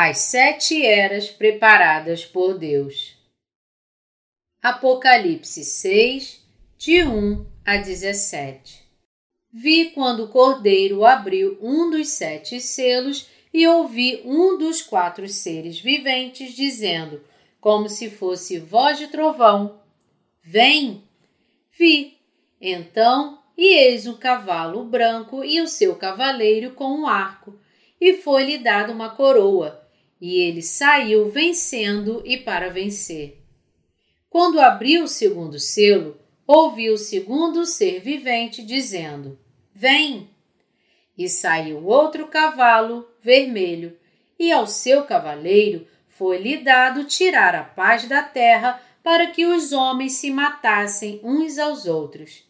As sete eras preparadas por Deus. Apocalipse 6, de 1 a 17. Vi quando o cordeiro abriu um dos sete selos e ouvi um dos quatro seres viventes dizendo, como se fosse voz de trovão: Vem! Vi. Então, e eis um cavalo branco e o seu cavaleiro com um arco e foi-lhe dada uma coroa, e ele saiu vencendo e para vencer. Quando abriu o segundo selo, ouviu o segundo ser vivente dizendo: Vem! E saiu outro cavalo vermelho, e ao seu cavaleiro foi-lhe dado tirar a paz da terra para que os homens se matassem uns aos outros.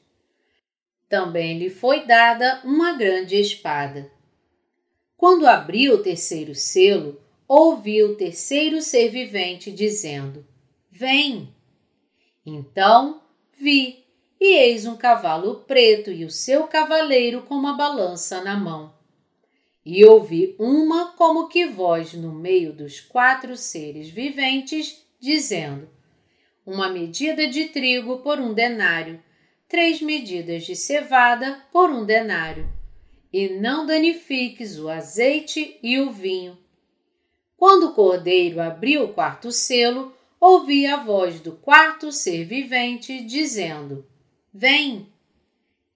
Também lhe foi dada uma grande espada. Quando abriu o terceiro selo, ouvi o terceiro ser vivente dizendo: Vem! Então vi, e eis um cavalo preto e o seu cavaleiro com uma balança na mão. E ouvi uma como que voz no meio dos quatro seres viventes, dizendo: Uma medida de trigo por um denário, três medidas de cevada por um denário e não danifiques o azeite e o vinho. Quando o cordeiro abriu o quarto selo, ouvi a voz do quarto ser vivente dizendo: Vem!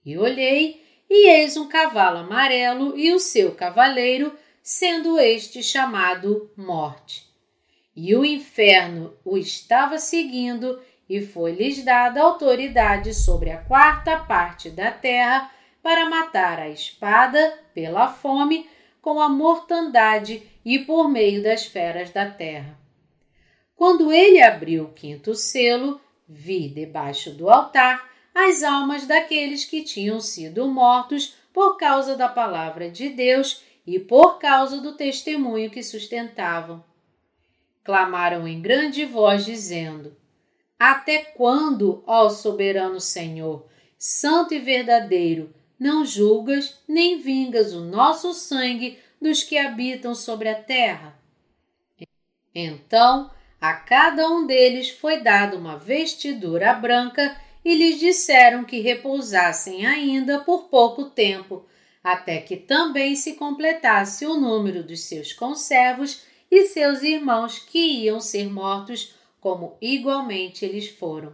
E olhei, e eis um cavalo amarelo e o seu cavaleiro, sendo este chamado Morte. E o inferno o estava seguindo, e foi-lhes dada autoridade sobre a quarta parte da terra para matar a espada pela fome, com a mortandade e por meio das feras da terra. Quando ele abriu o quinto selo, vi debaixo do altar as almas daqueles que tinham sido mortos por causa da palavra de Deus e por causa do testemunho que sustentavam. Clamaram em grande voz, dizendo: Até quando, ó soberano Senhor, santo e verdadeiro, não julgas nem vingas o nosso sangue dos que habitam sobre a terra. Então a cada um deles foi dada uma vestidura branca e lhes disseram que repousassem ainda por pouco tempo, até que também se completasse o número dos seus conservos e seus irmãos que iam ser mortos, como igualmente eles foram.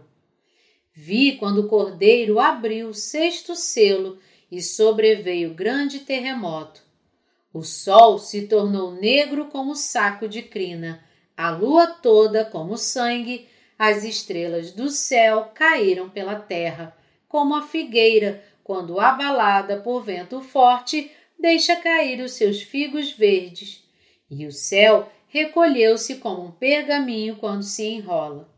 Vi quando o cordeiro abriu o sexto selo e sobreveio grande terremoto. O sol se tornou negro como saco de crina, a lua toda como sangue, as estrelas do céu caíram pela terra, como a figueira, quando abalada por vento forte, deixa cair os seus figos verdes. E o céu recolheu-se como um pergaminho quando se enrola.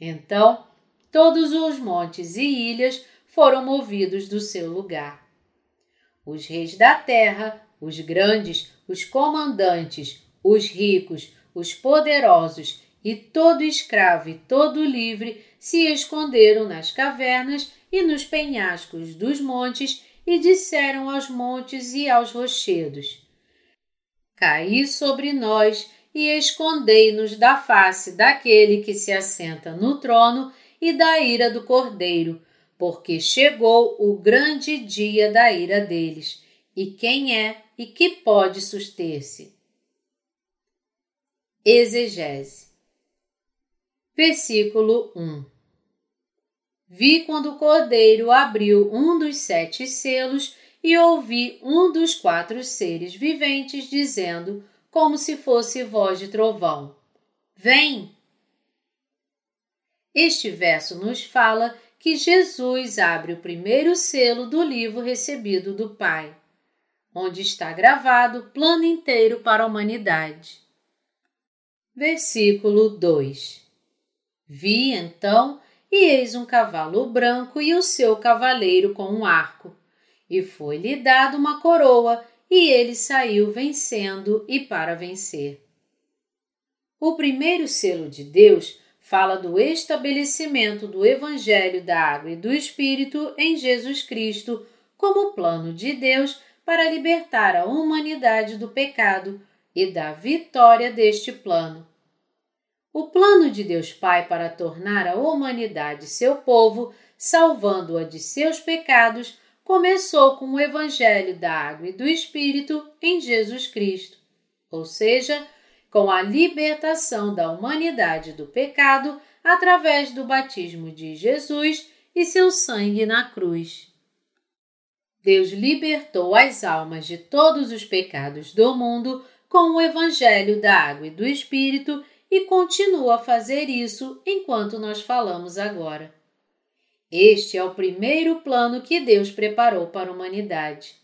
Então, todos os montes e ilhas foram movidos do seu lugar. Os reis da terra, os grandes, os comandantes, os ricos, os poderosos e todo escravo e todo livre se esconderam nas cavernas e nos penhascos dos montes e disseram aos montes e aos rochedos: Caí sobre nós e escondei-nos da face daquele que se assenta no trono e da ira do cordeiro, porque chegou o grande dia da ira deles, e quem é e que pode suster-se. Exegese. Versículo 1 Vi quando o cordeiro abriu um dos sete selos e ouvi um dos quatro seres viventes dizendo, como se fosse voz de trovão: Vem! Este verso nos fala que Jesus abre o primeiro selo do livro recebido do Pai, onde está gravado o plano inteiro para a humanidade. Versículo 2 Vi então, e eis um cavalo branco e o seu cavaleiro com um arco, e foi-lhe dado uma coroa, e ele saiu vencendo e para vencer. O primeiro selo de Deus fala do estabelecimento do Evangelho da Água e do Espírito em Jesus Cristo como plano de Deus para libertar a humanidade do pecado, e da vitória deste plano. O plano de Deus Pai para tornar a humanidade seu povo, salvando-a de seus pecados, começou com o Evangelho da Água e do Espírito em Jesus Cristo, ou seja, com a libertação da humanidade do pecado através do batismo de Jesus e seu sangue na cruz. Deus libertou as almas de todos os pecados do mundo com o Evangelho da Água e do Espírito e continua a fazer isso enquanto nós falamos agora. Este é o primeiro plano que Deus preparou para a humanidade.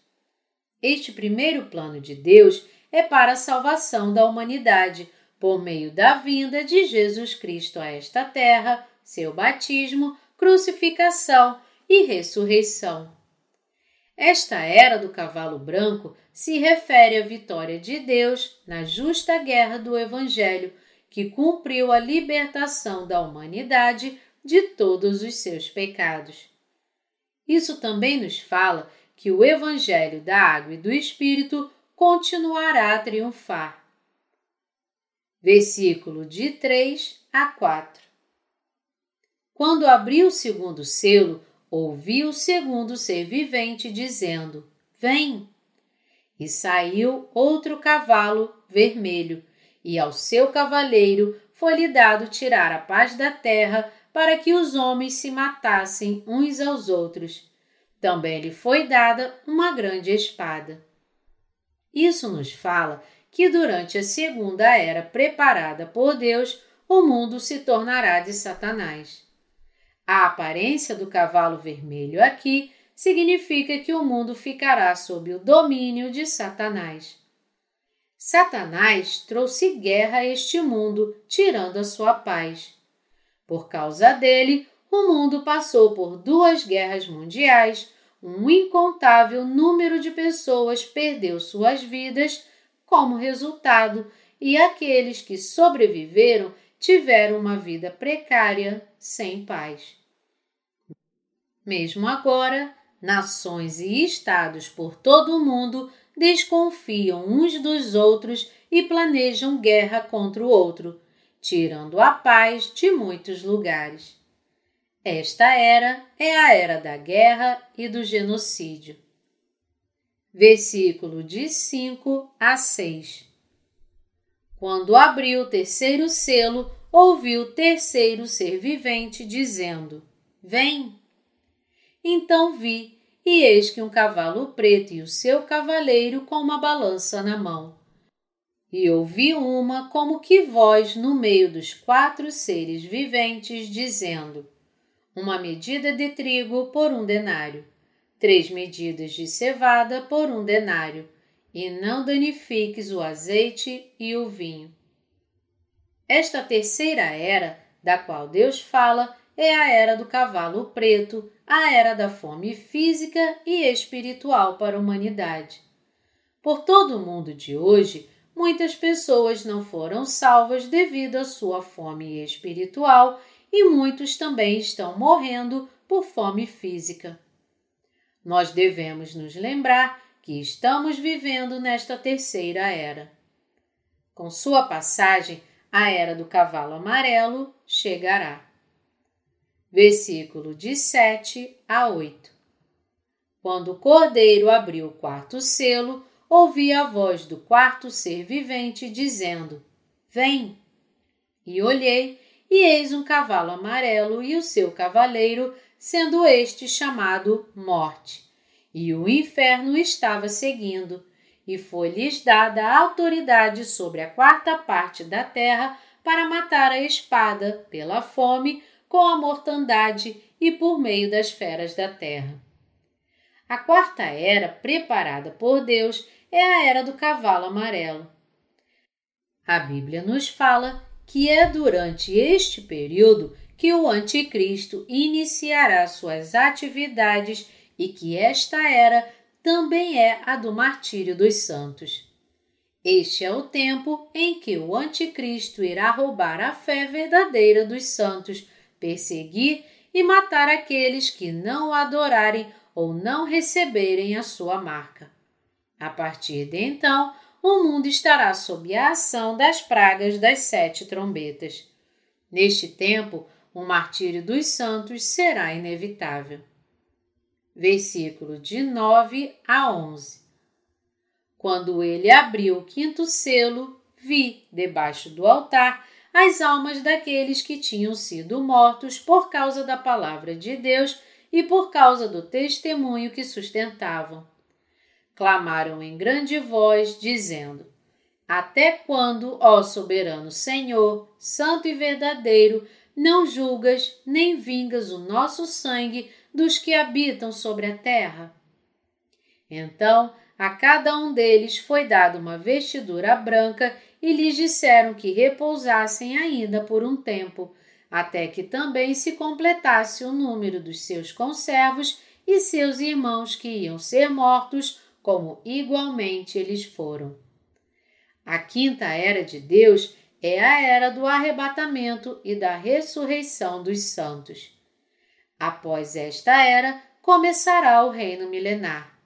Este primeiro plano de Deus é para a salvação da humanidade, por meio da vinda de Jesus Cristo a esta terra, seu batismo, crucificação e ressurreição. Esta era do cavalo branco se refere à vitória de Deus na justa guerra do Evangelho, que cumpriu a libertação da humanidade de todos os seus pecados. Isso também nos fala que o Evangelho da Água e do Espírito continuará a triunfar. Versículo de 3 a 4 Quando abriu o segundo selo, ouvi o segundo ser vivente dizendo: Vem! E saiu outro cavalo vermelho, e ao seu cavaleiro foi-lhe dado tirar a paz da terra para que os homens se matassem uns aos outros. Também lhe foi dada uma grande espada. Isso nos fala que durante a segunda era preparada por Deus, o mundo se tornará de Satanás. A aparência do cavalo vermelho aqui significa que o mundo ficará sob o domínio de Satanás. Satanás trouxe guerra a este mundo, tirando a sua paz. Por causa dele, o mundo passou por duas guerras mundiais, um incontável número de pessoas perdeu suas vidas como resultado e aqueles que sobreviveram tiveram uma vida precária, sem paz. Mesmo agora, nações e estados por todo o mundo desconfiam uns dos outros e planejam guerra contra o outro, tirando a paz de muitos lugares. Esta era é a era da guerra e do genocídio. Versículo de 5 a 6 Quando abriu o terceiro selo, ouviu o terceiro ser vivente dizendo: Vem! Então vi, e eis que um cavalo preto e o seu cavaleiro com uma balança na mão. E ouvi uma como que voz no meio dos quatro seres viventes, dizendo: uma medida de trigo por um denário, três medidas de cevada por um denário, e não danifiques o azeite e o vinho. Esta terceira era, da qual Deus fala, é a era do cavalo preto, a era da fome física e espiritual para a humanidade. Por todo o mundo de hoje, muitas pessoas não foram salvas devido à sua fome espiritual e muitos também estão morrendo por fome física. Nós devemos nos lembrar que estamos vivendo nesta terceira era. Com sua passagem, a era do cavalo amarelo chegará. Versículo de 7 a 8 Quando o cordeiro abriu o quarto selo, ouvi a voz do quarto ser vivente dizendo: Vem! E olhei, e eis um cavalo amarelo e o seu cavaleiro, sendo este chamado Morte. E o inferno estava seguindo, e foi-lhes dada a autoridade sobre a quarta parte da terra para matar a espada, pela fome, com a mortandade e por meio das feras da terra. A quarta era, preparada por Deus, é a era do cavalo amarelo. A Bíblia nos fala que é durante este período que o Anticristo iniciará suas atividades e que esta era também é a do martírio dos santos. Este é o tempo em que o Anticristo irá roubar a fé verdadeira dos santos, perseguir e matar aqueles que não adorarem ou não receberem a sua marca. A partir de então, o mundo estará sob a ação das pragas das sete trombetas. Neste tempo, o martírio dos santos será inevitável. Versículo de 9 a 11 Quando ele abriu o quinto selo, vi, debaixo do altar, as almas daqueles que tinham sido mortos por causa da palavra de Deus e por causa do testemunho que sustentavam clamaram em grande voz, dizendo: Até quando, ó soberano Senhor, santo e verdadeiro, não julgas nem vingas o nosso sangue dos que habitam sobre a terra? Então a cada um deles foi dada uma vestidura branca e lhes disseram que repousassem ainda por um tempo, até que também se completasse o número dos seus conservos e seus irmãos que iam ser mortos como igualmente eles foram. A quinta era de Deus é a era do arrebatamento e da ressurreição dos santos. Após esta era, começará o reino milenar.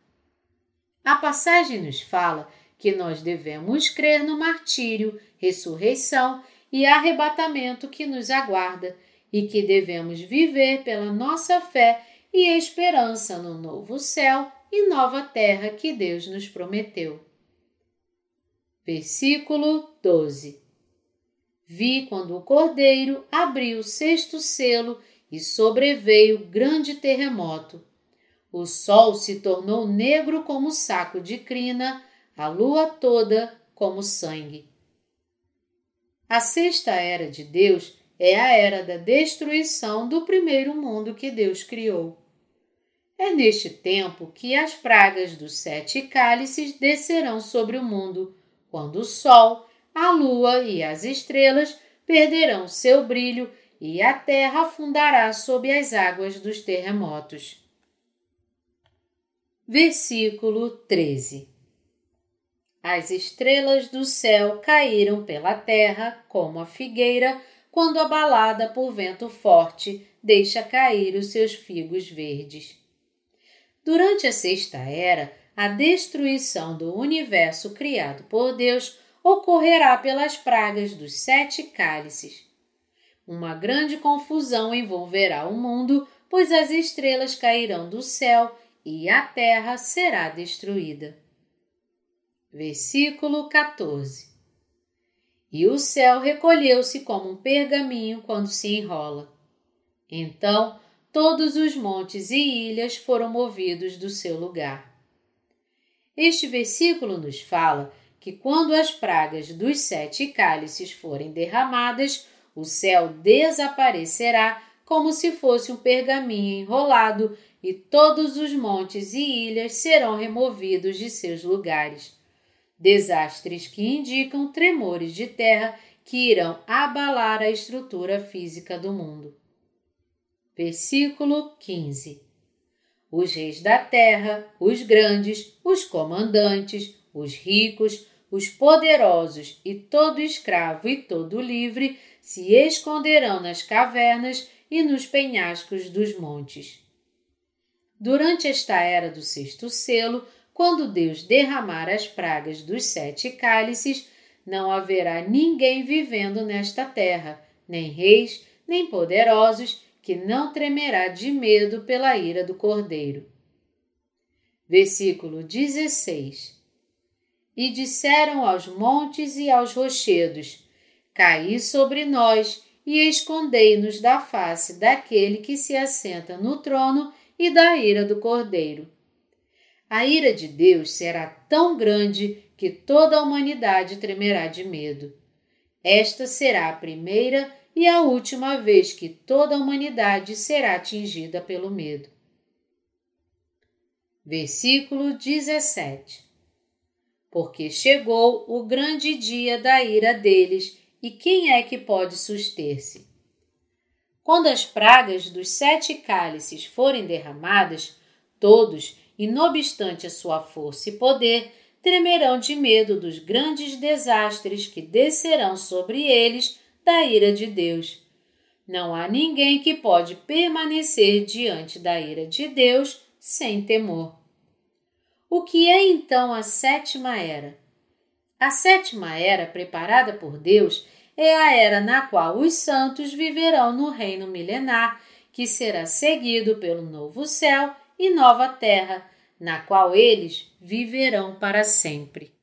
A passagem nos fala que nós devemos crer no martírio, ressurreição e arrebatamento que nos aguarda e que devemos viver pela nossa fé e esperança no novo céu e nova terra que Deus nos prometeu. Versículo 12 Vi quando o cordeiro abriu o sexto selo e sobreveio grande terremoto. O sol se tornou negro como saco de crina, a lua toda como sangue. A sexta era de Deus é a era da destruição do primeiro mundo que Deus criou. É neste tempo que as pragas dos sete cálices descerão sobre o mundo, quando o sol, a lua e as estrelas perderão seu brilho e a terra afundará sob as águas dos terremotos. Versículo 13 As estrelas do céu caíram pela terra como a figueira quando abalada por vento forte deixa cair os seus figos verdes. Durante a Sexta Era, a destruição do universo criado por Deus ocorrerá pelas pragas dos sete cálices. Uma grande confusão envolverá o mundo, pois as estrelas cairão do céu e a terra será destruída. Versículo 14 E o céu recolheu-se como um pergaminho quando se enrola. Então todos os montes e ilhas foram movidos do seu lugar. Este versículo nos fala que quando as pragas dos sete cálices forem derramadas, o céu desaparecerá como se fosse um pergaminho enrolado e todos os montes e ilhas serão removidos de seus lugares. Desastres que indicam tremores de terra que irão abalar a estrutura física do mundo. Versículo 15. Os reis da terra, os grandes, os comandantes, os ricos, os poderosos e todo escravo e todo livre se esconderão nas cavernas e nos penhascos dos montes. Durante esta era do sexto selo, quando Deus derramar as pragas dos sete cálices, não haverá ninguém vivendo nesta terra, nem reis, nem poderosos, que não tremerá de medo pela ira do Cordeiro. Versículo 16 E disseram aos montes e aos rochedos: Caí sobre nós e escondei-nos da face daquele que se assenta no trono e da ira do Cordeiro. A ira de Deus será tão grande que toda a humanidade tremerá de medo. Esta será a primeira e a última vez que toda a humanidade será atingida pelo medo. Versículo 17 Porque chegou o grande dia da ira deles, e quem é que pode suster-se? Quando as pragas dos sete cálices forem derramadas, todos, e não obstante a sua força e poder, tremerão de medo dos grandes desastres que descerão sobre eles da ira de Deus. Não há ninguém que pode permanecer diante da ira de Deus sem temor. O que é então a sétima era? A sétima era preparada por Deus é a era na qual os santos viverão no reino milenar, que será seguido pelo novo céu e nova terra, na qual eles viverão para sempre.